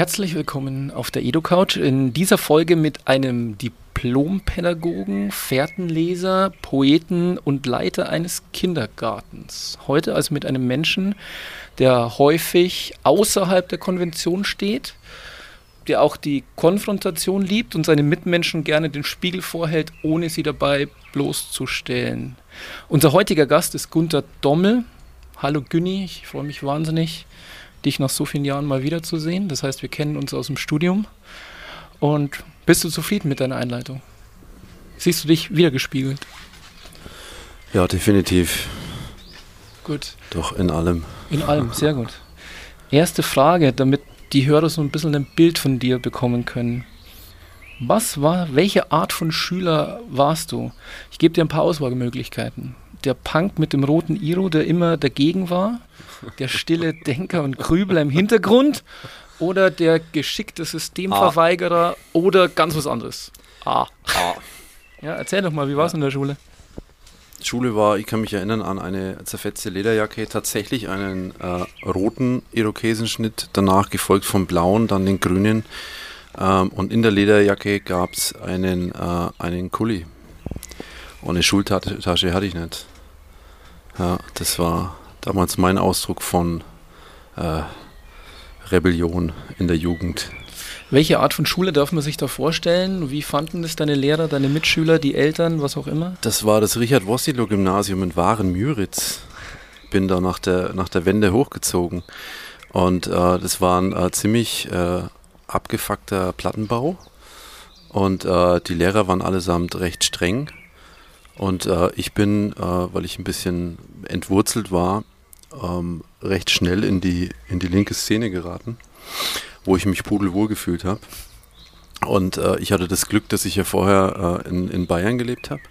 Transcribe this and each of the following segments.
Herzlich willkommen auf der EduCouch. In dieser Folge mit einem Diplompädagogen, Fährtenleser, Poeten und Leiter eines Kindergartens. Heute also mit einem Menschen, der häufig außerhalb der Konvention steht, der auch die Konfrontation liebt und seine Mitmenschen gerne den Spiegel vorhält, ohne sie dabei bloßzustellen. Unser heutiger Gast ist Gunther Dommel. Hallo Günni, ich freue mich wahnsinnig, dich nach so vielen Jahren mal wiederzusehen. Das heißt, wir kennen uns aus dem Studium. Und bist du zufrieden mit deiner Einleitung? Siehst du dich wiedergespiegelt? Ja, definitiv. Gut. Doch, in allem. In allem, sehr gut. Erste Frage, damit die Hörer so ein bisschen ein Bild von dir bekommen können. Was war, welche Art von Schüler warst du? Ich gebe dir ein paar Auswahlmöglichkeiten. Der Punk mit dem roten Iro, der immer dagegen war, der stille Denker und Grübler im Hintergrund oder der geschickte Systemverweigerer ah. oder ganz was anderes? Ah. ah. Ja, erzähl doch mal, wie war es ja. in der Schule? Schule war, ich kann mich erinnern an eine zerfetzte Lederjacke, tatsächlich einen äh, roten Irokesenschnitt, danach gefolgt vom blauen, dann den grünen. Ähm, und in der Lederjacke gab es einen, äh, einen Kuli. Und eine Schultasche hatte ich nicht. Ja, das war damals mein Ausdruck von äh, Rebellion in der Jugend. Welche Art von Schule darf man sich da vorstellen? Wie fanden das deine Lehrer, deine Mitschüler, die Eltern, was auch immer? Das war das Richard-Wossilo-Gymnasium in Waren-Müritz. Bin da nach der, nach der Wende hochgezogen. Und äh, das war ein äh, ziemlich äh, abgefuckter Plattenbau. Und äh, die Lehrer waren allesamt recht streng. Und äh, ich bin, äh, weil ich ein bisschen entwurzelt war, ähm, recht schnell in die, in die linke Szene geraten, wo ich mich pudelwohl gefühlt habe. Und äh, ich hatte das Glück, dass ich ja vorher äh, in, in Bayern gelebt habe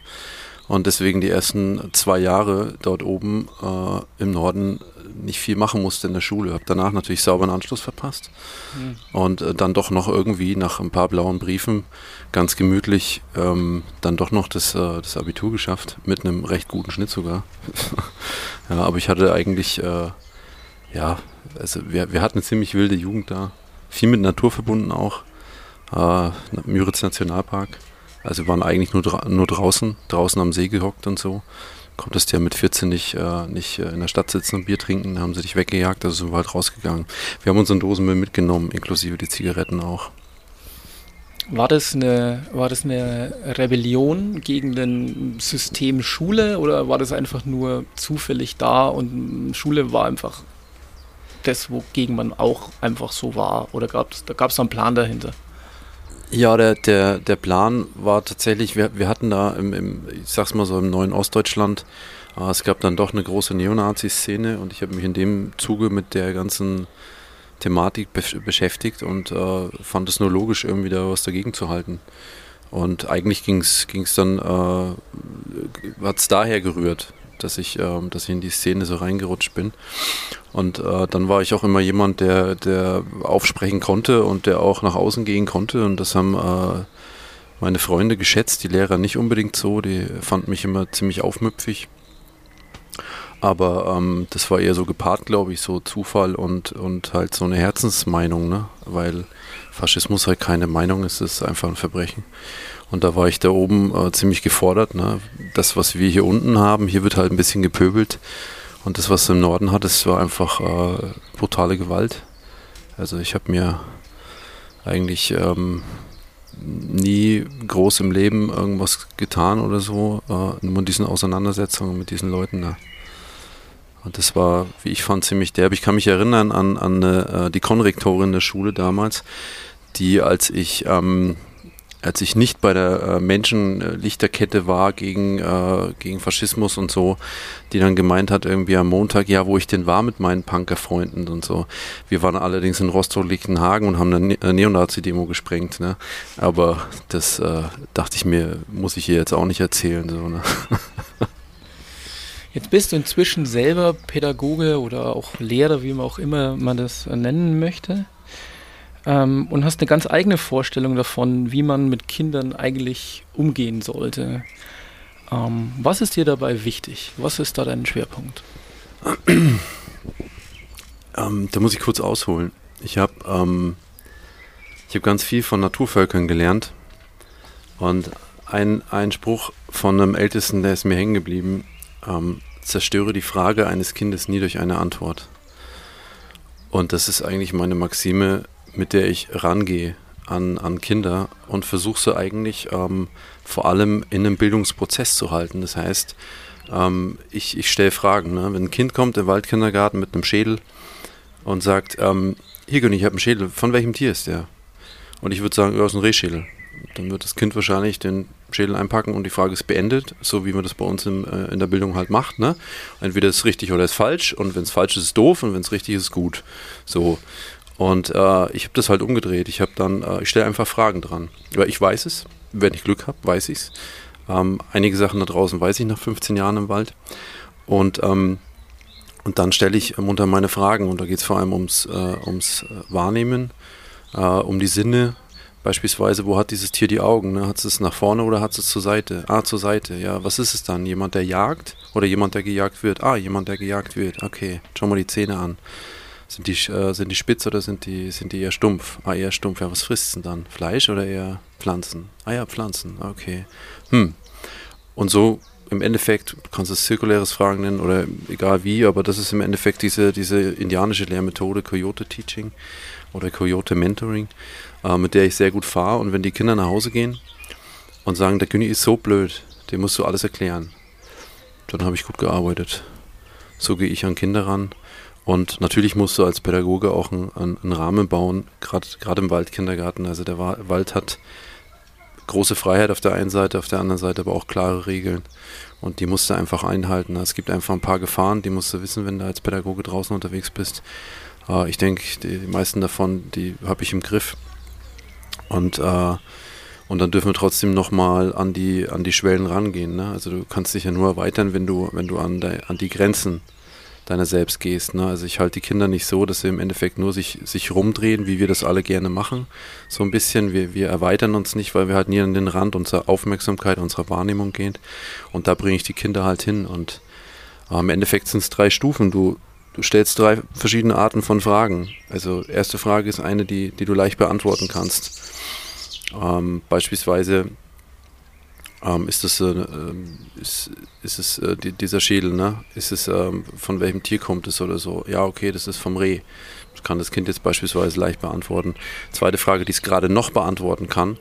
und deswegen die ersten zwei Jahre dort oben äh, im Norden nicht viel machen musste in der Schule. Habe danach natürlich sauber einen Anschluss verpasst mhm. und äh, dann doch noch irgendwie nach ein paar blauen Briefen ganz gemütlich ähm, dann doch noch das, äh, das Abitur geschafft, mit einem recht guten Schnitt sogar. ja, aber ich hatte eigentlich, äh, ja, also wir, wir hatten eine ziemlich wilde Jugend da, viel mit Natur verbunden auch, äh, Müritz Nationalpark. Also wir waren eigentlich nur, dra nur draußen, draußen am See gehockt und so. Konntest ja mit 14 nicht, äh, nicht äh, in der Stadt sitzen und Bier trinken, haben sie dich weggejagt, also sind wir halt rausgegangen. Wir haben unseren Dosenmüll mitgenommen, inklusive die Zigaretten auch. War das, eine, war das eine Rebellion gegen den System Schule oder war das einfach nur zufällig da und Schule war einfach das, wogegen man auch einfach so war? Oder gab es da gab's einen Plan dahinter? Ja, der, der, der Plan war tatsächlich, wir, wir hatten da im, im, ich sag's mal so, im neuen Ostdeutschland, äh, es gab dann doch eine große Neonazi-Szene und ich habe mich in dem Zuge mit der ganzen Thematik be beschäftigt und äh, fand es nur logisch, irgendwie da was dagegen zu halten. Und eigentlich ging es dann, äh, hat es daher gerührt, dass ich, äh, dass ich in die Szene so reingerutscht bin. Und äh, dann war ich auch immer jemand, der, der aufsprechen konnte und der auch nach außen gehen konnte. Und das haben äh, meine Freunde geschätzt, die Lehrer nicht unbedingt so, die fanden mich immer ziemlich aufmüpfig. Aber ähm, das war eher so gepaart, glaube ich, so Zufall und, und halt so eine Herzensmeinung, ne? Weil Faschismus halt keine Meinung ist, es ist einfach ein Verbrechen. Und da war ich da oben äh, ziemlich gefordert. Ne? Das, was wir hier unten haben, hier wird halt ein bisschen gepöbelt. Und das, was du im Norden hattest, war einfach äh, brutale Gewalt. Also ich habe mir eigentlich ähm, nie groß im Leben irgendwas getan oder so, äh, nur in diesen Auseinandersetzungen mit diesen Leuten da. Und das war, wie ich fand, ziemlich derb. Ich kann mich erinnern an, an äh, die Konrektorin der Schule damals, die, als ich ähm, als ich nicht bei der äh, Menschenlichterkette war gegen, äh, gegen Faschismus und so, die dann gemeint hat, irgendwie am Montag, ja, wo ich denn war mit meinen Punkerfreunden und so. Wir waren allerdings in Rostock-Lichtenhagen und haben eine ne Neonazi-Demo gesprengt, ne? Aber das äh, dachte ich mir, muss ich ihr jetzt auch nicht erzählen. So, ne? Jetzt bist du inzwischen selber Pädagoge oder auch Lehrer, wie man auch immer man das nennen möchte ähm, und hast eine ganz eigene Vorstellung davon, wie man mit Kindern eigentlich umgehen sollte. Ähm, was ist dir dabei wichtig? Was ist da dein Schwerpunkt? Ähm, da muss ich kurz ausholen. Ich habe ähm, hab ganz viel von Naturvölkern gelernt und ein, ein Spruch von einem Ältesten, der ist mir hängen geblieben, ähm, zerstöre die Frage eines Kindes nie durch eine Antwort. Und das ist eigentlich meine Maxime mit der ich rangehe an, an Kinder und versuche sie eigentlich ähm, vor allem in einem Bildungsprozess zu halten. Das heißt, ähm, ich, ich stelle Fragen. Ne? Wenn ein Kind kommt im Waldkindergarten mit einem Schädel und sagt, ähm, hier König, ich habe einen Schädel, von welchem Tier ist der? Und ich würde sagen, ja, ist ein Rehschädel. Dann wird das Kind wahrscheinlich den Schädel einpacken und die Frage ist beendet, so wie man das bei uns im, äh, in der Bildung halt macht. Ne? Entweder ist es richtig oder ist falsch und wenn es falsch ist, ist es doof und wenn es richtig ist, ist gut. So. Und äh, ich habe das halt umgedreht. Ich habe dann, äh, ich stelle einfach Fragen dran. Weil ich weiß es, wenn ich Glück habe, weiß ich es. Ähm, einige Sachen da draußen weiß ich nach 15 Jahren im Wald. Und, ähm, und dann stelle ich munter meine Fragen. Und da geht es vor allem ums, äh, ums äh, Wahrnehmen, äh, um die Sinne. Beispielsweise, wo hat dieses Tier die Augen? Ne? Hat es nach vorne oder hat es zur Seite? Ah, zur Seite. Ja, was ist es dann? Jemand, der jagt oder jemand, der gejagt wird? Ah, jemand, der gejagt wird. Okay, schau mal die Zähne an. Sind die, äh, sind die spitz oder sind die, sind die eher stumpf? Ah, eher stumpf. Ja, was frisst denn dann? Fleisch oder eher Pflanzen? Ah ja, Pflanzen. Okay. Hm. Und so im Endeffekt, du kannst es zirkuläres Fragen nennen oder egal wie, aber das ist im Endeffekt diese, diese indianische Lehrmethode, Coyote Teaching oder Coyote Mentoring, äh, mit der ich sehr gut fahre. Und wenn die Kinder nach Hause gehen und sagen, der König ist so blöd, dem musst du alles erklären, dann habe ich gut gearbeitet. So gehe ich an Kinder ran und natürlich musst du als Pädagoge auch einen, einen Rahmen bauen, gerade im Waldkindergarten. Also der Wald hat große Freiheit auf der einen Seite, auf der anderen Seite aber auch klare Regeln. Und die musst du einfach einhalten. Es gibt einfach ein paar Gefahren, die musst du wissen, wenn du als Pädagoge draußen unterwegs bist. Äh, ich denke, die meisten davon, die habe ich im Griff. Und, äh, und dann dürfen wir trotzdem nochmal an die, an die Schwellen rangehen. Ne? Also du kannst dich ja nur erweitern, wenn du, wenn du an, de, an die Grenzen deiner selbst gehst. Ne? Also ich halte die Kinder nicht so, dass sie im Endeffekt nur sich, sich rumdrehen, wie wir das alle gerne machen. So ein bisschen, wir, wir erweitern uns nicht, weil wir halt nie an den Rand unserer Aufmerksamkeit, unserer Wahrnehmung gehen. Und da bringe ich die Kinder halt hin. Und äh, im Endeffekt sind es drei Stufen. Du, du stellst drei verschiedene Arten von Fragen. Also erste Frage ist eine, die, die du leicht beantworten kannst. Ähm, beispielsweise, ähm, ist das äh, ist, ist es äh, die, dieser Schädel, ne? Ist es ähm, von welchem Tier kommt es oder so? Ja, okay, das ist vom Reh. Das kann das Kind jetzt beispielsweise leicht beantworten. Zweite Frage, die es gerade noch beantworten kann,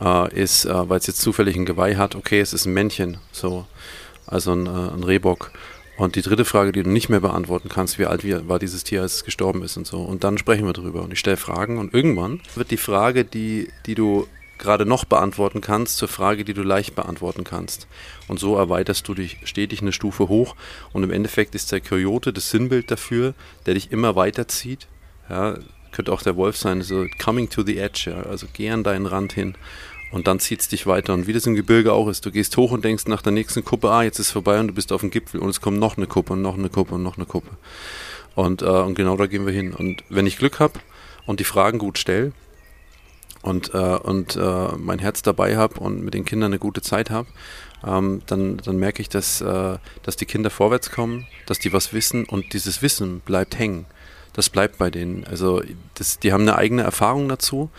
äh, ist, äh, weil es jetzt zufällig ein Geweih hat, okay, es ist ein Männchen, so, also ein, äh, ein Rehbock. Und die dritte Frage, die du nicht mehr beantworten kannst, wie alt war dieses Tier, als es gestorben ist und so. Und dann sprechen wir drüber. Und ich stelle Fragen und irgendwann wird die Frage, die, die du gerade noch beantworten kannst, zur Frage, die du leicht beantworten kannst. Und so erweiterst du dich stetig eine Stufe hoch und im Endeffekt ist der Coyote das Sinnbild dafür, der dich immer weiterzieht. Ja, könnte auch der Wolf sein, so coming to the edge, ja, also geh an deinen Rand hin und dann zieht es dich weiter. Und wie das im Gebirge auch ist, du gehst hoch und denkst nach der nächsten Kuppe, ah, jetzt ist vorbei und du bist auf dem Gipfel und es kommt noch eine Kuppe und noch eine Kuppe und noch eine Kuppe. Und, äh, und genau da gehen wir hin. Und wenn ich Glück habe und die Fragen gut stelle, und, äh, und äh, mein Herz dabei habe und mit den Kindern eine gute Zeit habe, ähm, dann, dann merke ich, dass, äh, dass die Kinder vorwärts kommen, dass die was wissen und dieses Wissen bleibt hängen. Das bleibt bei denen. Also das, die haben eine eigene Erfahrung dazu,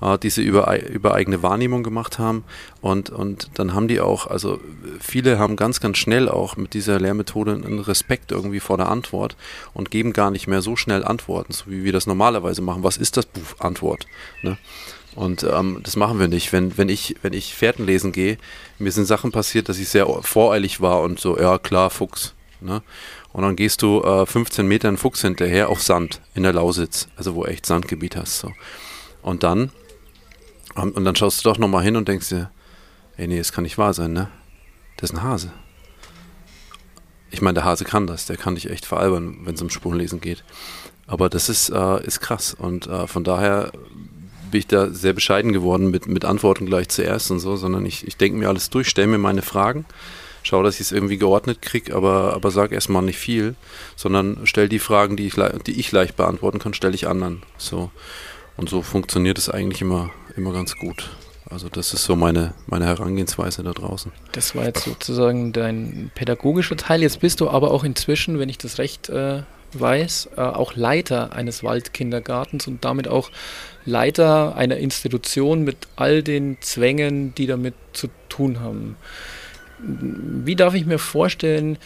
äh, die sie über, über eigene Wahrnehmung gemacht haben. Und, und dann haben die auch, also viele haben ganz, ganz schnell auch mit dieser Lehrmethode einen Respekt irgendwie vor der Antwort und geben gar nicht mehr so schnell Antworten, so wie wir das normalerweise machen. Was ist das Buch Antwort? Ne? Und ähm, das machen wir nicht. Wenn, wenn ich, wenn ich Fährten lesen gehe, mir sind Sachen passiert, dass ich sehr voreilig war und so, ja klar, Fuchs. Ne? Und dann gehst du äh, 15 Meter einen Fuchs hinterher auf Sand in der Lausitz, also wo echt Sandgebiet hast. So. Und dann Und dann schaust du doch nochmal hin und denkst dir, ey, nee, das kann nicht wahr sein, ne? Das ist ein Hase. Ich meine, der Hase kann das, der kann dich echt veralbern, wenn es um Spurenlesen geht. Aber das ist, äh, ist krass und äh, von daher bin ich da sehr bescheiden geworden mit, mit Antworten gleich zuerst und so, sondern ich, ich denke mir alles durch, stelle mir meine Fragen, schaue, dass ich es irgendwie geordnet kriege, aber, aber sage erstmal nicht viel, sondern stelle die Fragen, die ich, die ich leicht beantworten kann, stelle ich anderen. So. Und so funktioniert es eigentlich immer, immer ganz gut. Also das ist so meine, meine Herangehensweise da draußen. Das war jetzt sozusagen dein pädagogischer Teil. Jetzt bist du aber auch inzwischen, wenn ich das recht äh, weiß, äh, auch Leiter eines Waldkindergartens und damit auch Leiter einer Institution mit all den Zwängen, die damit zu tun haben. Wie darf ich mir vorstellen,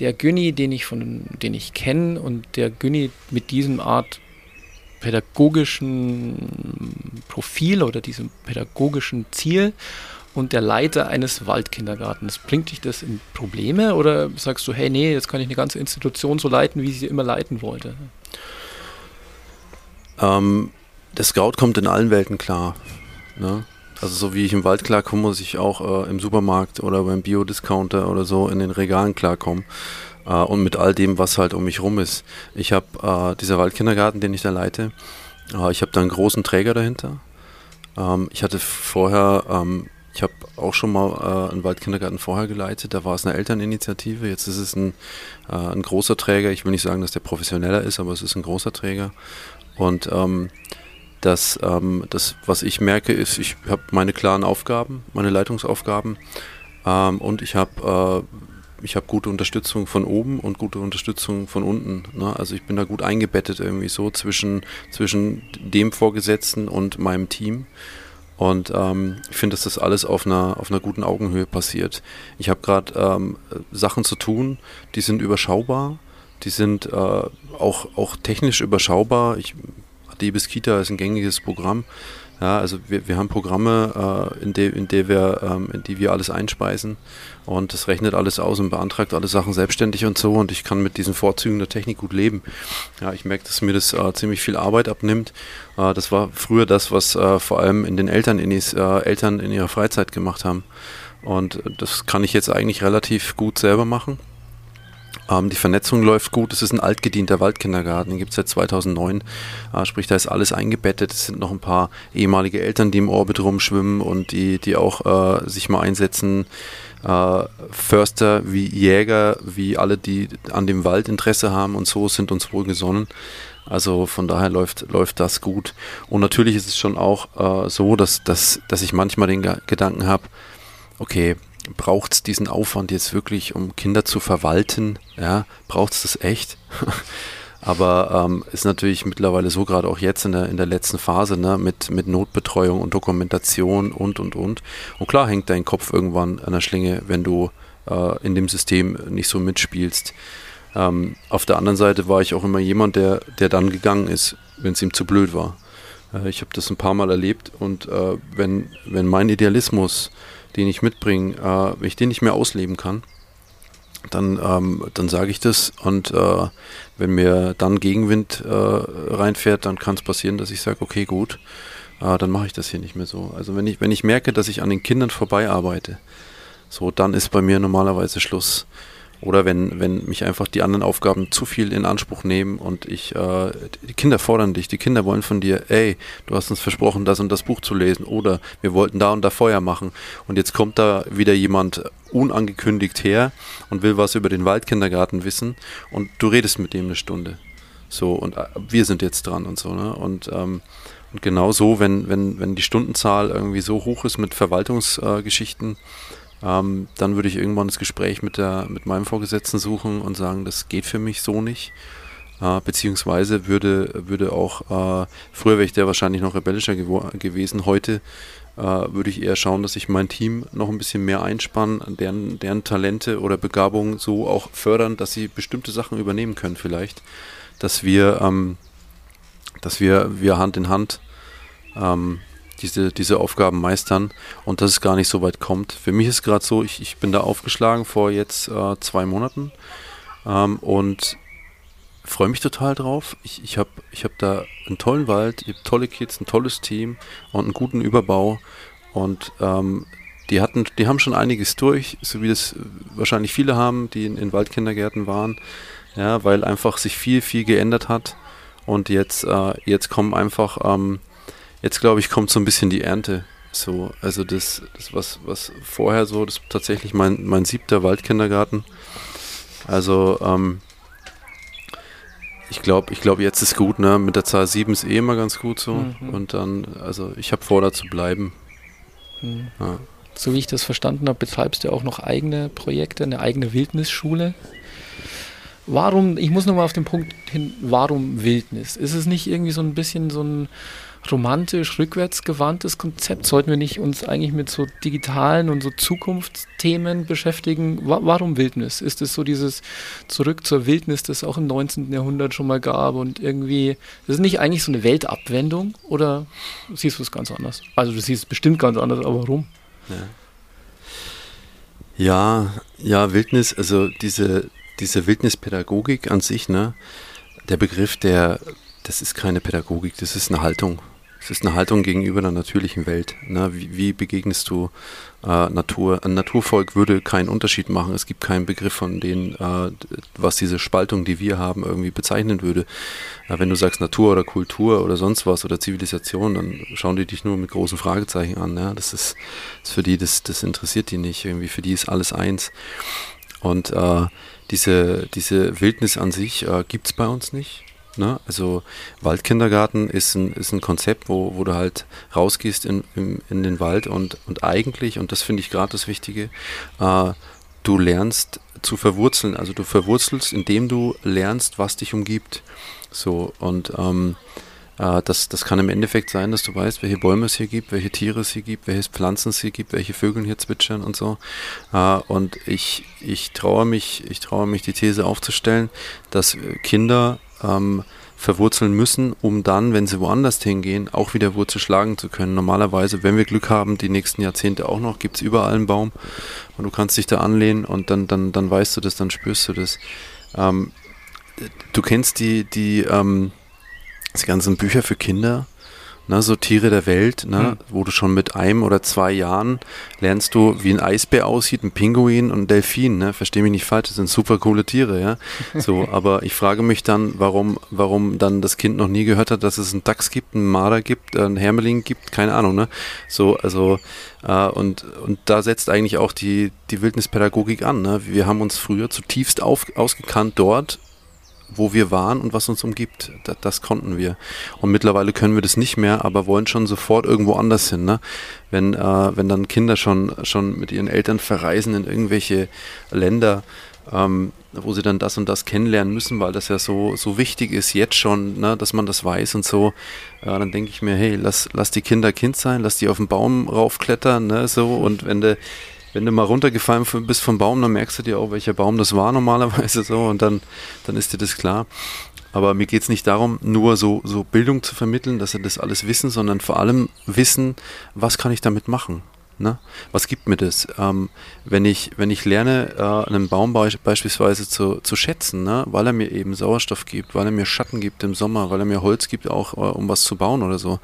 der Günni, den ich von, den ich kenne und der Günni mit diesem Art pädagogischen Profil oder diesem pädagogischen Ziel und der Leiter eines Waldkindergartens. Bringt dich das in Probleme oder sagst du, hey, nee, jetzt kann ich eine ganze Institution so leiten, wie ich sie immer leiten wollte? Ähm, der Scout kommt in allen Welten klar. Ne? Also so wie ich im Wald klarkomme, muss ich auch äh, im Supermarkt oder beim Biodiscounter oder so in den Regalen klarkommen äh, und mit all dem, was halt um mich rum ist. Ich habe äh, dieser Waldkindergarten, den ich da leite, äh, ich habe da einen großen Träger dahinter. Ähm, ich hatte vorher, ähm, ich habe auch schon mal äh, einen Waldkindergarten vorher geleitet, da war es eine Elterninitiative, jetzt ist es ein, äh, ein großer Träger. Ich will nicht sagen, dass der professioneller ist, aber es ist ein großer Träger. Und ähm, das, ähm, das, was ich merke, ist, ich habe meine klaren Aufgaben, meine Leitungsaufgaben ähm, und ich habe äh, habe gute Unterstützung von oben und gute Unterstützung von unten. Ne? Also ich bin da gut eingebettet irgendwie so zwischen, zwischen dem Vorgesetzten und meinem Team. Und ähm, ich finde, dass das alles auf einer, auf einer guten Augenhöhe passiert. Ich habe gerade ähm, Sachen zu tun, die sind überschaubar, die sind äh, auch, auch technisch überschaubar. Ich, Adebis Kita ist ein gängiges Programm. Ja, also wir, wir haben Programme, äh, in, de, in, de wir, ähm, in die wir alles einspeisen und das rechnet alles aus und beantragt alle Sachen selbstständig und so und ich kann mit diesen Vorzügen der Technik gut leben. Ja, ich merke, dass mir das äh, ziemlich viel Arbeit abnimmt. Äh, das war früher das, was äh, vor allem in den Eltern in, die, äh, Eltern in ihrer Freizeit gemacht haben. Und das kann ich jetzt eigentlich relativ gut selber machen. Ähm, die Vernetzung läuft gut. Es ist ein altgedienter Waldkindergarten, den gibt es seit 2009. Äh, sprich, da ist alles eingebettet. Es sind noch ein paar ehemalige Eltern, die im Orbit rumschwimmen und die, die auch äh, sich mal einsetzen. Äh, Förster wie Jäger, wie alle, die an dem Wald Interesse haben und so, sind uns wohl gesonnen. Also von daher läuft, läuft das gut. Und natürlich ist es schon auch äh, so, dass, dass, dass ich manchmal den Gedanken habe, okay, braucht es diesen Aufwand jetzt wirklich, um Kinder zu verwalten? Ja, braucht es das echt? Aber ähm, ist natürlich mittlerweile so, gerade auch jetzt in der, in der letzten Phase, ne, mit, mit Notbetreuung und Dokumentation und, und, und. Und klar hängt dein Kopf irgendwann an der Schlinge, wenn du äh, in dem System nicht so mitspielst. Ähm, auf der anderen Seite war ich auch immer jemand, der, der dann gegangen ist, wenn es ihm zu blöd war. Äh, ich habe das ein paar Mal erlebt und äh, wenn, wenn mein Idealismus den ich mitbringe, äh, wenn ich den nicht mehr ausleben kann, dann, ähm, dann sage ich das und äh, wenn mir dann Gegenwind äh, reinfährt, dann kann es passieren, dass ich sage, okay, gut, äh, dann mache ich das hier nicht mehr so. Also wenn ich, wenn ich merke, dass ich an den Kindern vorbei arbeite, so, dann ist bei mir normalerweise Schluss. Oder wenn, wenn mich einfach die anderen Aufgaben zu viel in Anspruch nehmen und ich, äh, die Kinder fordern dich, die Kinder wollen von dir, ey, du hast uns versprochen, das und das Buch zu lesen oder wir wollten da und da Feuer machen und jetzt kommt da wieder jemand unangekündigt her und will was über den Waldkindergarten wissen und du redest mit dem eine Stunde. So, und äh, wir sind jetzt dran und so, ne? Und, ähm, und genau so, wenn, wenn, wenn die Stundenzahl irgendwie so hoch ist mit Verwaltungsgeschichten, äh, ähm, dann würde ich irgendwann das Gespräch mit, der, mit meinem Vorgesetzten suchen und sagen, das geht für mich so nicht. Äh, beziehungsweise würde, würde auch, äh, früher wäre ich der wahrscheinlich noch rebellischer gewesen, heute äh, würde ich eher schauen, dass ich mein Team noch ein bisschen mehr einspanne, deren, deren Talente oder Begabungen so auch fördern, dass sie bestimmte Sachen übernehmen können vielleicht, dass wir, ähm, dass wir, wir Hand in Hand ähm, diese, diese Aufgaben meistern und dass es gar nicht so weit kommt. Für mich ist gerade so, ich, ich bin da aufgeschlagen vor jetzt äh, zwei Monaten ähm, und freue mich total drauf. Ich, ich habe ich hab da einen tollen Wald, tolle Kids, ein tolles Team und einen guten Überbau. Und ähm, die hatten, die haben schon einiges durch, so wie das wahrscheinlich viele haben, die in, in Waldkindergärten waren. Ja, weil einfach sich viel, viel geändert hat. Und jetzt, äh, jetzt kommen einfach, ähm, jetzt glaube ich, kommt so ein bisschen die Ernte. So, also das, das was, was vorher so, das ist tatsächlich mein, mein siebter Waldkindergarten. Also, ähm, ich glaube, ich glaube, jetzt ist gut, ne? Mit der Zahl 7 ist eh immer ganz gut so. Mhm. Und dann, also ich habe vor, da zu bleiben. Mhm. Ja. So wie ich das verstanden habe, betreibst du auch noch eigene Projekte, eine eigene Wildnisschule. Warum, ich muss nochmal auf den Punkt hin, warum Wildnis? Ist es nicht irgendwie so ein bisschen so ein romantisch rückwärtsgewandtes Konzept? Sollten wir nicht uns eigentlich mit so digitalen und so Zukunftsthemen beschäftigen? Wa warum Wildnis? Ist es so dieses Zurück zur Wildnis, das es auch im 19. Jahrhundert schon mal gab und irgendwie, ist es nicht eigentlich so eine Weltabwendung oder siehst du es ganz anders? Also du siehst es bestimmt ganz anders, aber warum? Ja. Ja, ja, Wildnis, also diese, diese Wildnispädagogik an sich, ne, der Begriff, der, das ist keine Pädagogik, das ist eine Haltung. Es ist eine Haltung gegenüber der natürlichen Welt. Ne? Wie, wie, begegnest du äh, Natur? Ein Naturvolk würde keinen Unterschied machen. Es gibt keinen Begriff von denen, äh, was diese Spaltung, die wir haben, irgendwie bezeichnen würde. Äh, wenn du sagst Natur oder Kultur oder sonst was oder Zivilisation, dann schauen die dich nur mit großen Fragezeichen an. Ja? Das ist, ist für die, das, das interessiert die nicht. Irgendwie für die ist alles eins. Und äh, diese, diese Wildnis an sich äh, gibt es bei uns nicht. Ne? Also Waldkindergarten ist ein, ist ein Konzept, wo, wo du halt rausgehst in, in, in den Wald und, und eigentlich, und das finde ich gerade das Wichtige, äh, du lernst zu verwurzeln. Also du verwurzelst, indem du lernst, was dich umgibt. So, und ähm, äh, das, das kann im Endeffekt sein, dass du weißt, welche Bäume es hier gibt, welche Tiere es hier gibt, welche Pflanzen es hier gibt, welche Vögel hier zwitschern und so. Äh, und ich, ich traue mich, ich traue mich, die These aufzustellen, dass Kinder ähm, verwurzeln müssen, um dann, wenn sie woanders hingehen, auch wieder Wurzel schlagen zu können. Normalerweise, wenn wir Glück haben, die nächsten Jahrzehnte auch noch, gibt es überall einen Baum und du kannst dich da anlehnen und dann, dann, dann weißt du das, dann spürst du das. Ähm, du kennst die, die, ähm, die ganzen Bücher für Kinder, ne, so Tiere der Welt, ne, mhm. wo du schon mit einem oder zwei Jahren lernst du, wie ein Eisbär aussieht, ein Pinguin und ein Delfin, ne, versteh mich nicht falsch, das sind super coole Tiere, ja, so, aber ich frage mich dann, warum, warum dann das Kind noch nie gehört hat, dass es einen Dachs gibt, einen Marder gibt, einen Hermeling gibt, keine Ahnung, ne, so, also, äh, und, und da setzt eigentlich auch die, die Wildnispädagogik an, ne, wir haben uns früher zutiefst auf, ausgekannt dort, wo wir waren und was uns umgibt. Das, das, konnten wir. Und mittlerweile können wir das nicht mehr, aber wollen schon sofort irgendwo anders hin. Ne? Wenn, äh, wenn dann Kinder schon, schon mit ihren Eltern verreisen in irgendwelche Länder, ähm, wo sie dann das und das kennenlernen müssen, weil das ja so, so wichtig ist, jetzt schon, ne, dass man das weiß und so, äh, dann denke ich mir, hey, lass, lass die Kinder Kind sein, lass die auf den Baum raufklettern, ne, so, und wenn du wenn du mal runtergefallen bist vom Baum, dann merkst du dir auch, welcher Baum das war normalerweise so und dann, dann ist dir das klar. Aber mir geht es nicht darum, nur so, so Bildung zu vermitteln, dass sie das alles wissen, sondern vor allem wissen, was kann ich damit machen. Ne? Was gibt mir das? Ähm, wenn, ich, wenn ich lerne, äh, einen Baum be beispielsweise zu, zu schätzen, ne? weil er mir eben Sauerstoff gibt, weil er mir Schatten gibt im Sommer, weil er mir Holz gibt, auch äh, um was zu bauen oder so,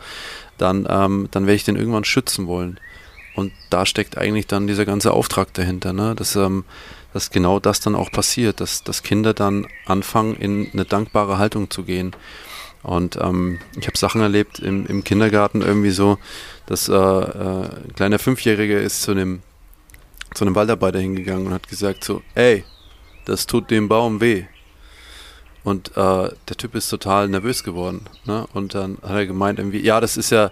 dann, ähm, dann werde ich den irgendwann schützen wollen. Und da steckt eigentlich dann dieser ganze Auftrag dahinter, ne? dass, ähm, dass genau das dann auch passiert, dass, dass Kinder dann anfangen, in eine dankbare Haltung zu gehen. Und ähm, ich habe Sachen erlebt im, im, Kindergarten irgendwie so, dass äh, äh, ein kleiner Fünfjähriger ist zu einem, zu einem Waldarbeiter hingegangen und hat gesagt so, ey, das tut dem Baum weh. Und äh, der Typ ist total nervös geworden. Ne? Und dann hat er gemeint irgendwie, ja, das ist ja,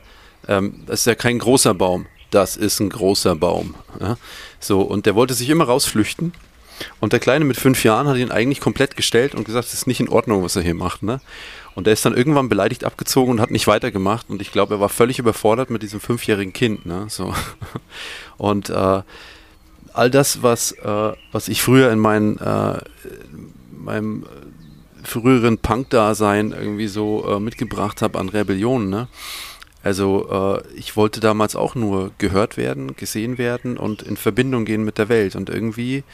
ähm, das ist ja kein großer Baum das ist ein großer Baum. Ja? So, und der wollte sich immer rausflüchten. Und der Kleine mit fünf Jahren hat ihn eigentlich komplett gestellt und gesagt, es ist nicht in Ordnung, was er hier macht. Ne? Und er ist dann irgendwann beleidigt abgezogen und hat nicht weitergemacht. Und ich glaube, er war völlig überfordert mit diesem fünfjährigen Kind. Ne? So. Und äh, all das, was, äh, was ich früher in mein, äh, meinem früheren Punk-Dasein irgendwie so äh, mitgebracht habe an Rebellion, ne? Also äh, ich wollte damals auch nur gehört werden, gesehen werden und in Verbindung gehen mit der Welt. Und irgendwie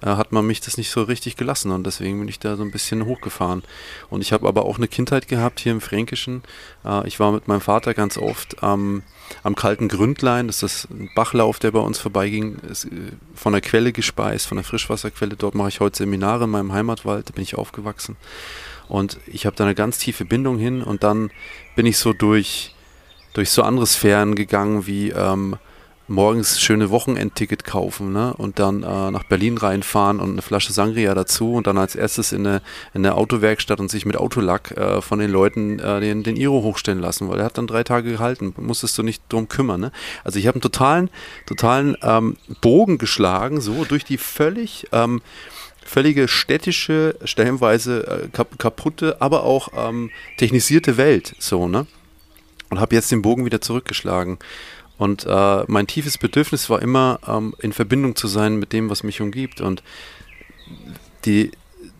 äh, hat man mich das nicht so richtig gelassen und deswegen bin ich da so ein bisschen hochgefahren. Und ich habe aber auch eine Kindheit gehabt hier im Fränkischen. Äh, ich war mit meinem Vater ganz oft am, am kalten Gründlein, das ist ein Bachlauf, der bei uns vorbeiging, ist, äh, von der Quelle gespeist, von der Frischwasserquelle. Dort mache ich heute Seminare in meinem Heimatwald, da bin ich aufgewachsen. Und ich habe da eine ganz tiefe Bindung hin und dann bin ich so durch, durch so andere Sphären gegangen wie ähm, morgens schöne Wochenendticket kaufen ne? und dann äh, nach Berlin reinfahren und eine Flasche Sangria dazu und dann als erstes in eine, in eine Autowerkstatt und sich mit Autolack äh, von den Leuten äh, den, den Iro hochstellen lassen, weil er hat dann drei Tage gehalten, musstest du nicht drum kümmern. Ne? Also ich habe einen totalen, totalen ähm, Bogen geschlagen, so durch die völlig ähm, völlige städtische, stellenweise äh, kap kaputte, aber auch ähm, technisierte Welt, so, ne? Und habe jetzt den Bogen wieder zurückgeschlagen. Und äh, mein tiefes Bedürfnis war immer, ähm, in Verbindung zu sein mit dem, was mich umgibt. Und die,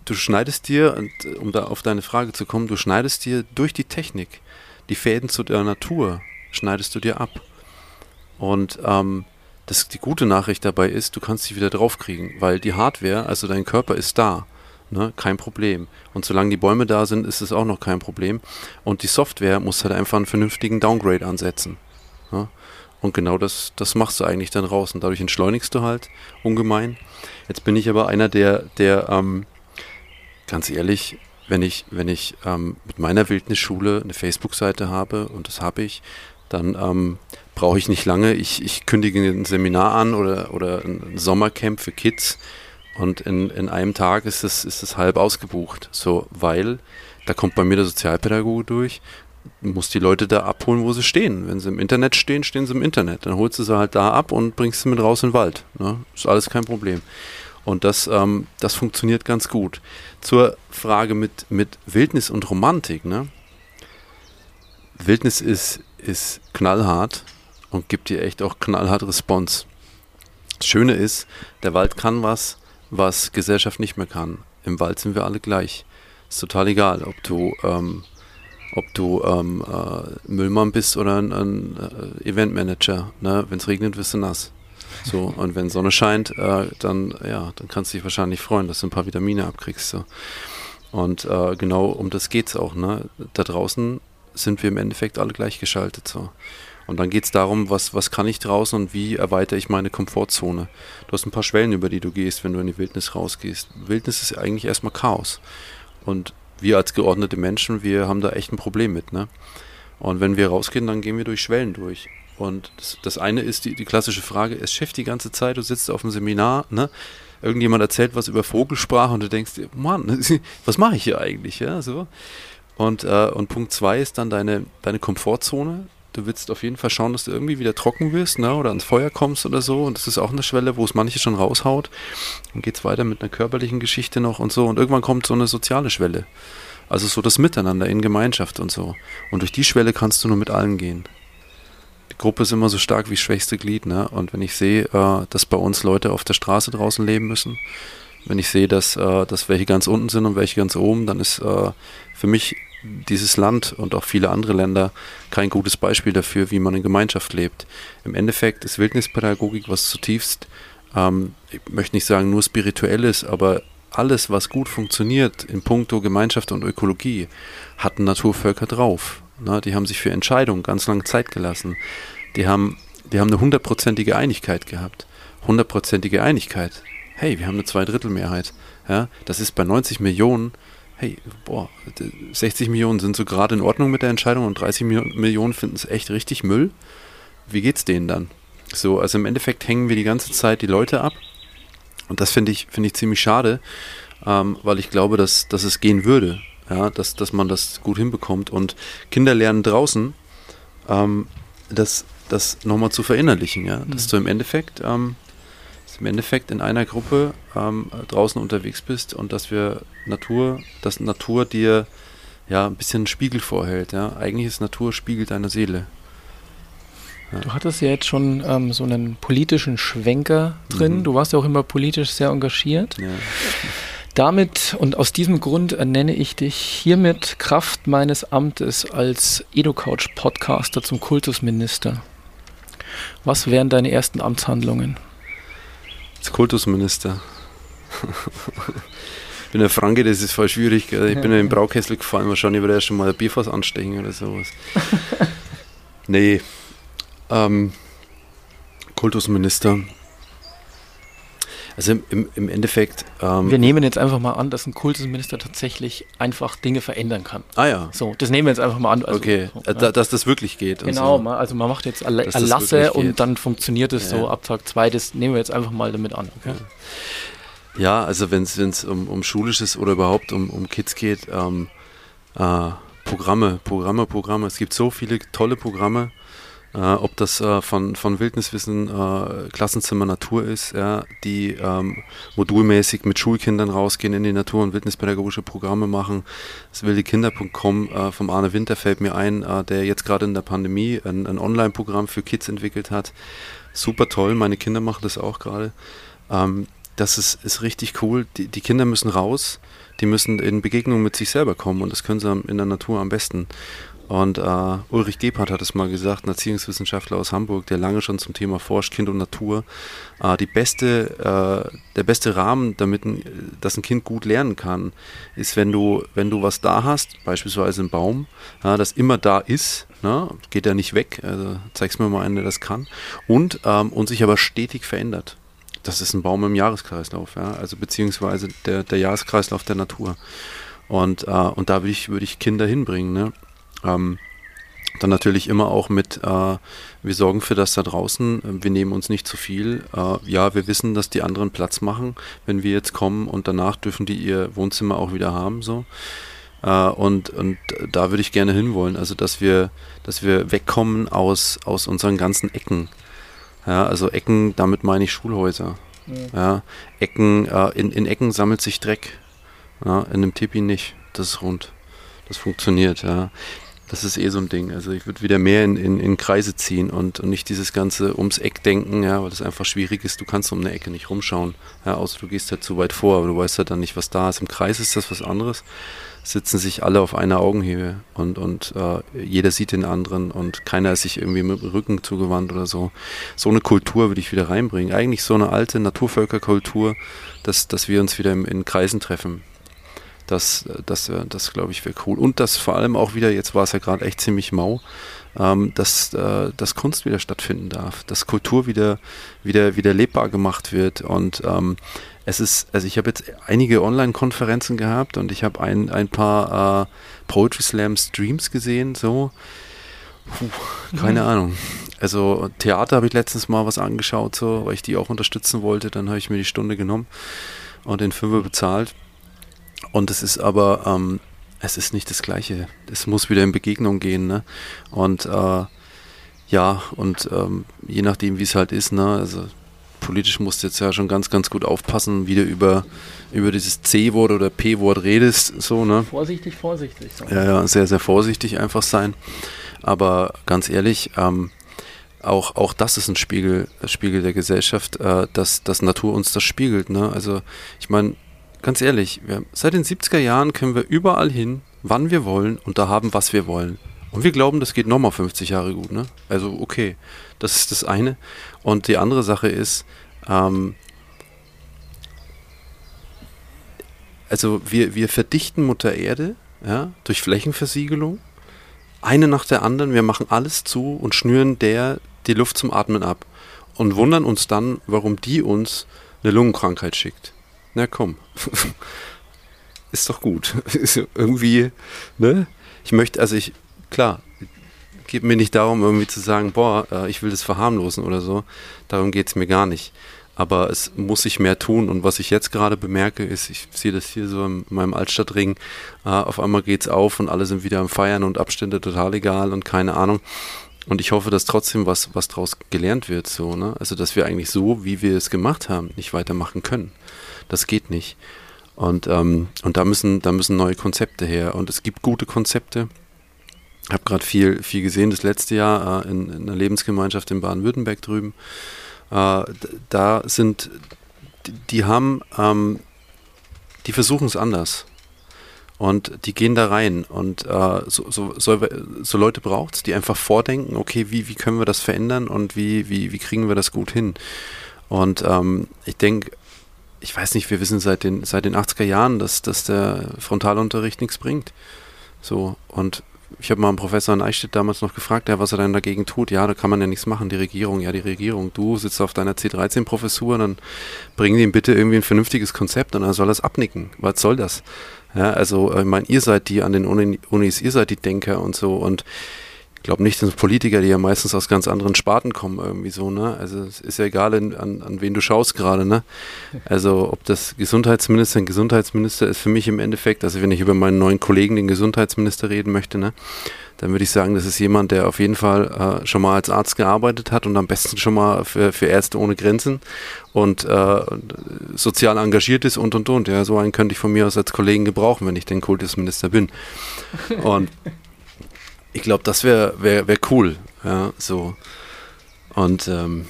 du schneidest dir, und, äh, um da auf deine Frage zu kommen, du schneidest dir durch die Technik die Fäden zu der Natur, schneidest du dir ab. Und ähm, das, die gute Nachricht dabei ist, du kannst sie wieder draufkriegen, weil die Hardware, also dein Körper ist da. Ne, kein Problem. Und solange die Bäume da sind, ist es auch noch kein Problem. Und die Software muss halt einfach einen vernünftigen Downgrade ansetzen. Ne? Und genau das, das machst du eigentlich dann raus. Und dadurch entschleunigst du halt ungemein. Jetzt bin ich aber einer, der, der ähm, ganz ehrlich, wenn ich, wenn ich ähm, mit meiner Wildnisschule eine Facebook-Seite habe, und das habe ich, dann ähm, brauche ich nicht lange. Ich, ich kündige ein Seminar an oder, oder ein Sommercamp für Kids und in, in einem Tag ist es, ist halb ausgebucht. So, weil da kommt bei mir der Sozialpädagoge durch, muss die Leute da abholen, wo sie stehen. Wenn sie im Internet stehen, stehen sie im Internet. Dann holst du sie halt da ab und bringst sie mit raus in den Wald. Ne? Ist alles kein Problem. Und das, ähm, das funktioniert ganz gut. Zur Frage mit, mit Wildnis und Romantik. Ne? Wildnis ist, ist knallhart und gibt dir echt auch knallhart Response. Das Schöne ist, der Wald kann was, was Gesellschaft nicht mehr kann. Im Wald sind wir alle gleich. Ist total egal, ob du, ähm, ob du ähm, äh, Müllmann bist oder ein, ein äh, Eventmanager. Ne? Wenn es regnet, wirst du nass. So, und wenn Sonne scheint, äh, dann, ja, dann kannst du dich wahrscheinlich freuen, dass du ein paar Vitamine abkriegst. So. Und äh, genau um das geht es auch. Ne? Da draußen sind wir im Endeffekt alle gleichgeschaltet. So. Und dann geht es darum, was, was kann ich draußen und wie erweitere ich meine Komfortzone. Du hast ein paar Schwellen, über die du gehst, wenn du in die Wildnis rausgehst. Wildnis ist eigentlich erstmal Chaos. Und wir als geordnete Menschen, wir haben da echt ein Problem mit. Ne? Und wenn wir rausgehen, dann gehen wir durch Schwellen durch. Und das, das eine ist die, die klassische Frage, es schafft die ganze Zeit, du sitzt auf dem Seminar, ne? irgendjemand erzählt was über Vogelsprache und du denkst, Mann, was mache ich hier eigentlich? Ja, so. Und, äh, und Punkt zwei ist dann deine, deine Komfortzone. Du willst auf jeden Fall schauen, dass du irgendwie wieder trocken wirst, ne? Oder ans Feuer kommst oder so. Und das ist auch eine Schwelle, wo es manche schon raushaut. Dann geht es weiter mit einer körperlichen Geschichte noch und so. Und irgendwann kommt so eine soziale Schwelle. Also so das Miteinander in Gemeinschaft und so. Und durch die Schwelle kannst du nur mit allen gehen. Die Gruppe ist immer so stark wie das schwächste Glied, ne? Und wenn ich sehe, äh, dass bei uns Leute auf der Straße draußen leben müssen, wenn ich sehe, dass, äh, dass welche ganz unten sind und welche ganz oben, dann ist äh, für mich dieses Land und auch viele andere Länder kein gutes Beispiel dafür, wie man in Gemeinschaft lebt. Im Endeffekt ist Wildnispädagogik was zutiefst, ähm, ich möchte nicht sagen nur spirituelles, aber alles, was gut funktioniert in puncto Gemeinschaft und Ökologie, hatten Naturvölker drauf. Na, die haben sich für Entscheidungen ganz lange Zeit gelassen. Die haben, die haben eine hundertprozentige Einigkeit gehabt. Hundertprozentige Einigkeit. Hey, wir haben eine Zweidrittelmehrheit. Ja, das ist bei 90 Millionen hey, boah, 60 Millionen sind so gerade in Ordnung mit der Entscheidung und 30 Millionen finden es echt richtig Müll. Wie geht's denen dann? So, also im Endeffekt hängen wir die ganze Zeit die Leute ab. Und das finde ich, finde ich ziemlich schade, ähm, weil ich glaube, dass, dass es gehen würde, ja, dass, dass man das gut hinbekommt. Und Kinder lernen draußen, ähm, das, das nochmal zu verinnerlichen, ja. Dass mhm. du im Endeffekt ähm, im Endeffekt in einer Gruppe ähm, draußen unterwegs bist und dass wir Natur, dass Natur dir ja ein bisschen einen Spiegel vorhält. Ja? Eigentlich ist Natur Spiegel deiner Seele. Ja. Du hattest ja jetzt schon ähm, so einen politischen Schwenker drin. Mhm. Du warst ja auch immer politisch sehr engagiert. Ja. Damit und aus diesem Grund ernenne ich dich hiermit Kraft meines Amtes als EduCouch-Podcaster zum Kultusminister. Was wären deine ersten Amtshandlungen? Als Kultusminister. ich bin ein Franke, das ist voll schwierig. Gell? Ich bin in den Braukessel gefallen, wahrscheinlich würde er schon mal ein Bierfass anstechen oder sowas. nee. Ähm, Kultusminister. Also im, im Endeffekt. Ähm, wir nehmen jetzt einfach mal an, dass ein Kultusminister tatsächlich einfach Dinge verändern kann. Ah ja. So, das nehmen wir jetzt einfach mal an. Also, okay, so, ja. dass das wirklich geht. Genau, so. also man macht jetzt Erla Erlasse und dann funktioniert es ja. so ab Tag 2. Das nehmen wir jetzt einfach mal damit an. Okay? Ja, also wenn es um, um Schulisches oder überhaupt um, um Kids geht, ähm, äh, Programme, Programme, Programme. Es gibt so viele tolle Programme äh, ob das äh, von, von Wildniswissen äh, Klassenzimmer Natur ist, ja, die ähm, modulmäßig mit Schulkindern rausgehen in die Natur und wildnispädagogische Programme machen. Das wildekinder.com äh, vom Arne Winter fällt mir ein, äh, der jetzt gerade in der Pandemie ein, ein Online-Programm für Kids entwickelt hat. Super toll, meine Kinder machen das auch gerade. Ähm, das ist, ist richtig cool. Die, die Kinder müssen raus, die müssen in Begegnung mit sich selber kommen und das können sie in der Natur am besten. Und äh, Ulrich Gebhardt hat es mal gesagt, ein Erziehungswissenschaftler aus Hamburg, der lange schon zum Thema forscht, Kind und Natur. Äh, die beste, äh, der beste Rahmen, damit ein, dass ein Kind gut lernen kann, ist, wenn du, wenn du was da hast, beispielsweise ein Baum, das immer da ist, ne? geht ja nicht weg, also zeig's mir mal einen, der das kann, und, ähm, und sich aber stetig verändert. Das ist ein Baum im Jahreskreislauf, ja? also beziehungsweise der, der Jahreskreislauf der Natur. Und, äh, und da würde ich, würd ich Kinder hinbringen. Ne? Ähm, dann natürlich immer auch mit, äh, wir sorgen für das da draußen, äh, wir nehmen uns nicht zu viel. Äh, ja, wir wissen, dass die anderen Platz machen, wenn wir jetzt kommen und danach dürfen die ihr Wohnzimmer auch wieder haben. So. Äh, und, und da würde ich gerne hinwollen, also dass wir, dass wir wegkommen aus, aus unseren ganzen Ecken. Ja, also Ecken, damit meine ich Schulhäuser. Ja. ja Ecken, äh, in, in Ecken sammelt sich Dreck. Ja, in einem Tipi nicht. Das ist rund. Das funktioniert, ja. Das ist eh so ein Ding. Also ich würde wieder mehr in, in, in Kreise ziehen und, und, nicht dieses ganze ums Eck denken, ja, weil das einfach schwierig ist. Du kannst um eine Ecke nicht rumschauen, ja, außer du gehst halt zu weit vor, aber du weißt ja halt dann nicht, was da ist. Im Kreis ist das was anderes. Sitzen sich alle auf einer Augenhöhe und, und äh, jeder sieht den anderen und keiner ist sich irgendwie mit dem Rücken zugewandt oder so. So eine Kultur würde ich wieder reinbringen. Eigentlich so eine alte Naturvölkerkultur, dass, dass wir uns wieder im, in Kreisen treffen. Das, das, das glaube ich, wäre cool. Und das vor allem auch wieder, jetzt war es ja gerade echt ziemlich mau, ähm, dass, äh, dass Kunst wieder stattfinden darf, dass Kultur wieder, wieder, wieder lebbar gemacht wird. Und ähm, es ist, also ich habe jetzt einige Online-Konferenzen gehabt und ich habe ein, ein paar äh, Poetry Slam Streams gesehen, so. Puh, keine mhm. Ahnung. Also Theater habe ich letztens mal was angeschaut, so, weil ich die auch unterstützen wollte. Dann habe ich mir die Stunde genommen und den Fünfer bezahlt. Und es ist aber, ähm, es ist nicht das Gleiche. Es muss wieder in Begegnung gehen. Ne? Und äh, ja, und ähm, je nachdem, wie es halt ist, ne, also politisch musst du jetzt ja schon ganz, ganz gut aufpassen, wie du über, über dieses C-Wort oder P-Wort redest. So, ne? Vorsichtig, vorsichtig. So. Ja, ja, sehr, sehr vorsichtig einfach sein. Aber ganz ehrlich, ähm, auch, auch das ist ein Spiegel, Spiegel der Gesellschaft, äh, dass, dass Natur uns das spiegelt. Ne? Also ich meine, ganz ehrlich, wir, seit den 70er Jahren können wir überall hin, wann wir wollen und da haben, was wir wollen. Und wir glauben, das geht nochmal 50 Jahre gut, ne? Also okay, das ist das eine. Und die andere Sache ist, ähm, also wir, wir verdichten Mutter Erde ja, durch Flächenversiegelung, eine nach der anderen, wir machen alles zu und schnüren der die Luft zum Atmen ab und wundern uns dann, warum die uns eine Lungenkrankheit schickt na komm, ist doch gut. Irgendwie, ne? Ich möchte, also ich, klar, geht mir nicht darum, irgendwie zu sagen, boah, äh, ich will das verharmlosen oder so. Darum geht es mir gar nicht. Aber es muss sich mehr tun. Und was ich jetzt gerade bemerke, ist, ich sehe das hier so in meinem Altstadtring, äh, auf einmal geht es auf und alle sind wieder am Feiern und Abstände total egal und keine Ahnung. Und ich hoffe, dass trotzdem was, was draus gelernt wird, so, ne? Also, dass wir eigentlich so, wie wir es gemacht haben, nicht weitermachen können. Das geht nicht. Und, ähm, und da, müssen, da müssen neue Konzepte her. Und es gibt gute Konzepte. Ich habe gerade viel, viel gesehen das letzte Jahr äh, in, in einer Lebensgemeinschaft in Baden-Württemberg drüben. Äh, da sind, die, die haben, ähm, die versuchen es anders. Und die gehen da rein und äh, so, so, so, so Leute braucht es, die einfach vordenken, okay, wie, wie können wir das verändern und wie, wie, wie kriegen wir das gut hin? Und ähm, ich denke, ich weiß nicht, wir wissen seit den, seit den 80er Jahren, dass, dass der Frontalunterricht nichts bringt. So, und ich habe mal einen Professor in Eichstätt damals noch gefragt, ja, was er denn dagegen tut. Ja, da kann man ja nichts machen, die Regierung. Ja, die Regierung, du sitzt auf deiner C13-Professur, dann bring ihm bitte irgendwie ein vernünftiges Konzept und dann soll es abnicken. Was soll das? Ja, also, ich meine, ihr seid die an den Unis, ihr seid die Denker und so und glaube nicht, dass Politiker, die ja meistens aus ganz anderen Sparten kommen, irgendwie so, ne? Also es ist ja egal, an, an wen du schaust gerade, ne? Also ob das Gesundheitsminister ein Gesundheitsminister ist für mich im Endeffekt, also wenn ich über meinen neuen Kollegen, den Gesundheitsminister, reden möchte, ne? Dann würde ich sagen, das ist jemand, der auf jeden Fall äh, schon mal als Arzt gearbeitet hat und am besten schon mal für, für Ärzte ohne Grenzen und äh, sozial engagiert ist und und und. Ja, so einen könnte ich von mir aus als Kollegen gebrauchen, wenn ich den Kultusminister bin. Und ich glaube, das wäre wär, wär cool. Ja, so. Und ähm,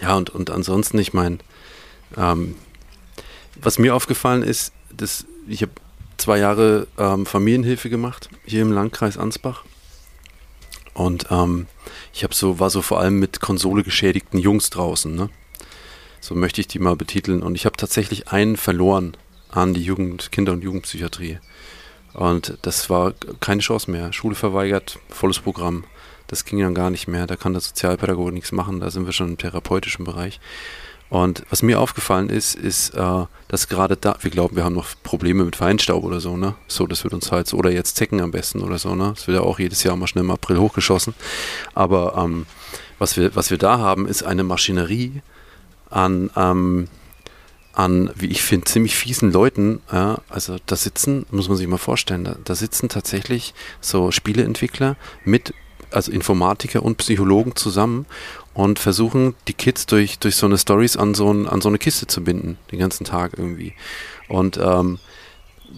ja, und, und ansonsten, ich meine, ähm, was mir aufgefallen ist, dass ich habe zwei Jahre ähm, Familienhilfe gemacht, hier im Landkreis Ansbach. Und ähm, ich habe so, war so vor allem mit Konsole geschädigten Jungs draußen, ne? So möchte ich die mal betiteln. Und ich habe tatsächlich einen verloren an die Jugend, Kinder- und Jugendpsychiatrie. Und das war keine Chance mehr. Schule verweigert, volles Programm. Das ging dann gar nicht mehr. Da kann der Sozialpädagoge nichts machen. Da sind wir schon im therapeutischen Bereich. Und was mir aufgefallen ist, ist, äh, dass gerade da, wir glauben, wir haben noch Probleme mit Feinstaub oder so, ne? So, das wird uns halt, oder jetzt Zecken am besten oder so, ne? Das wird ja auch jedes Jahr mal schnell im April hochgeschossen. Aber ähm, was, wir, was wir da haben, ist eine Maschinerie an, ähm, an, wie ich finde, ziemlich fiesen Leuten. Ja, also da sitzen, muss man sich mal vorstellen, da, da sitzen tatsächlich so Spieleentwickler mit, also Informatiker und Psychologen zusammen und versuchen die Kids durch, durch so eine Stories an so, ein, an so eine Kiste zu binden, den ganzen Tag irgendwie. Und ähm,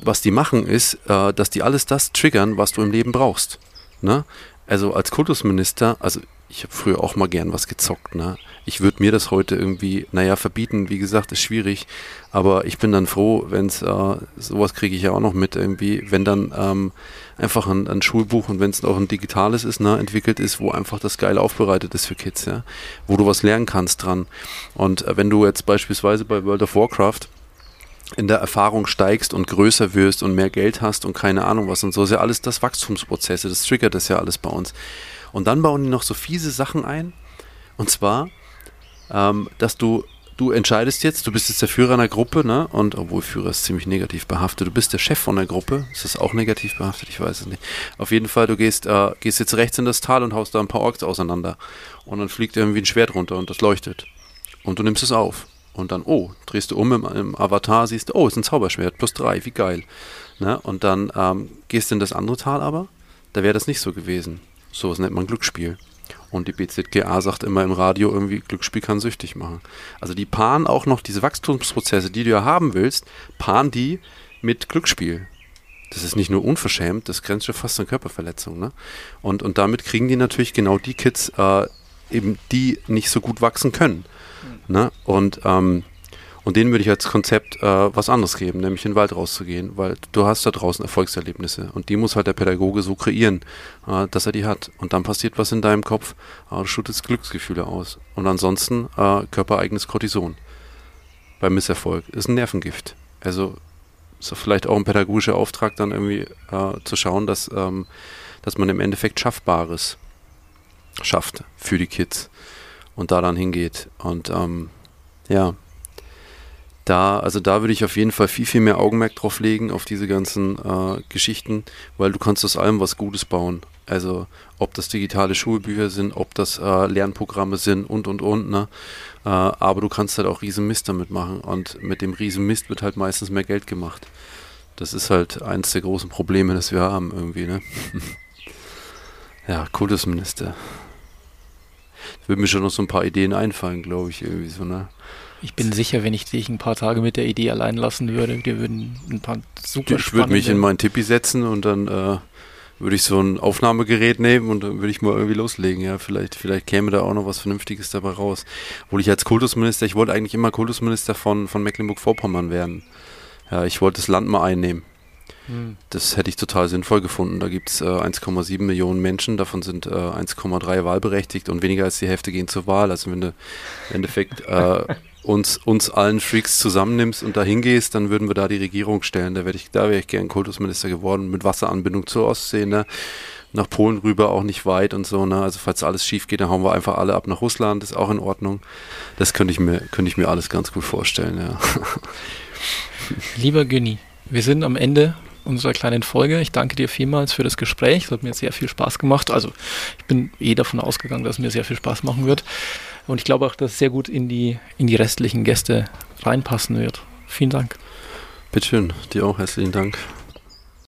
was die machen ist, äh, dass die alles das triggern, was du im Leben brauchst. Ne? Also als Kultusminister, also ich habe früher auch mal gern was gezockt, ne? Ich würde mir das heute irgendwie, naja, verbieten, wie gesagt, ist schwierig, aber ich bin dann froh, wenn es, äh, sowas kriege ich ja auch noch mit irgendwie, wenn dann ähm, einfach ein, ein, Schulbuch und wenn es auch ein digitales ist, ne, entwickelt ist, wo einfach das geil aufbereitet ist für Kids, ja, wo du was lernen kannst dran. Und äh, wenn du jetzt beispielsweise bei World of Warcraft in der Erfahrung steigst und größer wirst und mehr Geld hast und keine Ahnung was und so, ist ja alles das Wachstumsprozesse, das triggert das ja alles bei uns. Und dann bauen die noch so fiese Sachen ein. Und zwar, ähm, dass du, du entscheidest jetzt, du bist jetzt der Führer einer Gruppe, ne? Und obwohl Führer ist ziemlich negativ behaftet, du bist der Chef von der Gruppe. Ist das auch negativ behaftet? Ich weiß es nicht. Auf jeden Fall, du gehst, äh, gehst jetzt rechts in das Tal und haust da ein paar Orks auseinander. Und dann fliegt irgendwie ein Schwert runter und das leuchtet. Und du nimmst es auf. Und dann, oh, drehst du um im, im Avatar, siehst oh, ist ein Zauberschwert, plus drei, wie geil. Ne? Und dann ähm, gehst du in das andere Tal aber, da wäre das nicht so gewesen. So was nennt man Glücksspiel. Und die BZGA sagt immer im Radio irgendwie, Glücksspiel kann süchtig machen. Also die paaren auch noch diese Wachstumsprozesse, die du ja haben willst, paaren die mit Glücksspiel. Das ist nicht nur unverschämt, das grenzt schon fast an Körperverletzung. Ne? Und, und damit kriegen die natürlich genau die Kids, äh, eben die nicht so gut wachsen können. Ne? Und ähm, und denen würde ich als Konzept äh, was anderes geben, nämlich in den Wald rauszugehen, weil du hast da draußen Erfolgserlebnisse und die muss halt der Pädagoge so kreieren, äh, dass er die hat. Und dann passiert was in deinem Kopf, äh, du schüttest Glücksgefühle aus. Und ansonsten äh, körpereigenes Cortison beim Misserfolg. Ist ein Nervengift. Also ist vielleicht auch ein pädagogischer Auftrag, dann irgendwie äh, zu schauen, dass, ähm, dass man im Endeffekt Schaffbares schafft für die Kids und da dann hingeht. Und ähm, ja, da, also da würde ich auf jeden Fall viel, viel mehr Augenmerk drauf legen, auf diese ganzen äh, Geschichten, weil du kannst aus allem was Gutes bauen. Also ob das digitale Schulbücher sind, ob das äh, Lernprogramme sind und und und, ne? Äh, aber du kannst halt auch riesen Mist damit machen und mit dem riesen Mist wird halt meistens mehr Geld gemacht. Das ist halt eins der großen Probleme, das wir haben irgendwie, ne? ja, Kultusminister. Würde mir schon noch so ein paar Ideen einfallen, glaube ich, irgendwie so, ne? Ich bin sicher, wenn ich dich ein paar Tage mit der Idee allein lassen würde, wir würden ein paar super Ich würde mich in mein Tippi setzen und dann äh, würde ich so ein Aufnahmegerät nehmen und dann würde ich mal irgendwie loslegen. Ja, vielleicht, vielleicht käme da auch noch was Vernünftiges dabei raus. Obwohl ich als Kultusminister, ich wollte eigentlich immer Kultusminister von, von Mecklenburg-Vorpommern werden. ja, ich wollte das Land mal einnehmen. Hm. Das hätte ich total sinnvoll gefunden. Da gibt es äh, 1,7 Millionen Menschen, davon sind äh, 1,3 wahlberechtigt und weniger als die Hälfte gehen zur Wahl. Also wenn du im Endeffekt äh, uns, uns allen Freaks zusammennimmst und dahin gehst, dann würden wir da die Regierung stellen. Da, da wäre ich gern Kultusminister geworden mit Wasseranbindung zur Ostsee. Ne? nach Polen rüber auch nicht weit und so. Ne? Also falls alles schief geht, dann hauen wir einfach alle ab nach Russland, ist auch in Ordnung. Das könnte ich mir, könnte ich mir alles ganz gut vorstellen, ja. Lieber Günni, wir sind am Ende unserer kleinen Folge. Ich danke dir vielmals für das Gespräch. Es hat mir sehr viel Spaß gemacht. Also ich bin eh davon ausgegangen, dass es mir sehr viel Spaß machen wird. Und ich glaube auch, dass es sehr gut in die, in die restlichen Gäste reinpassen wird. Vielen Dank. Bitteschön, dir auch herzlichen Dank.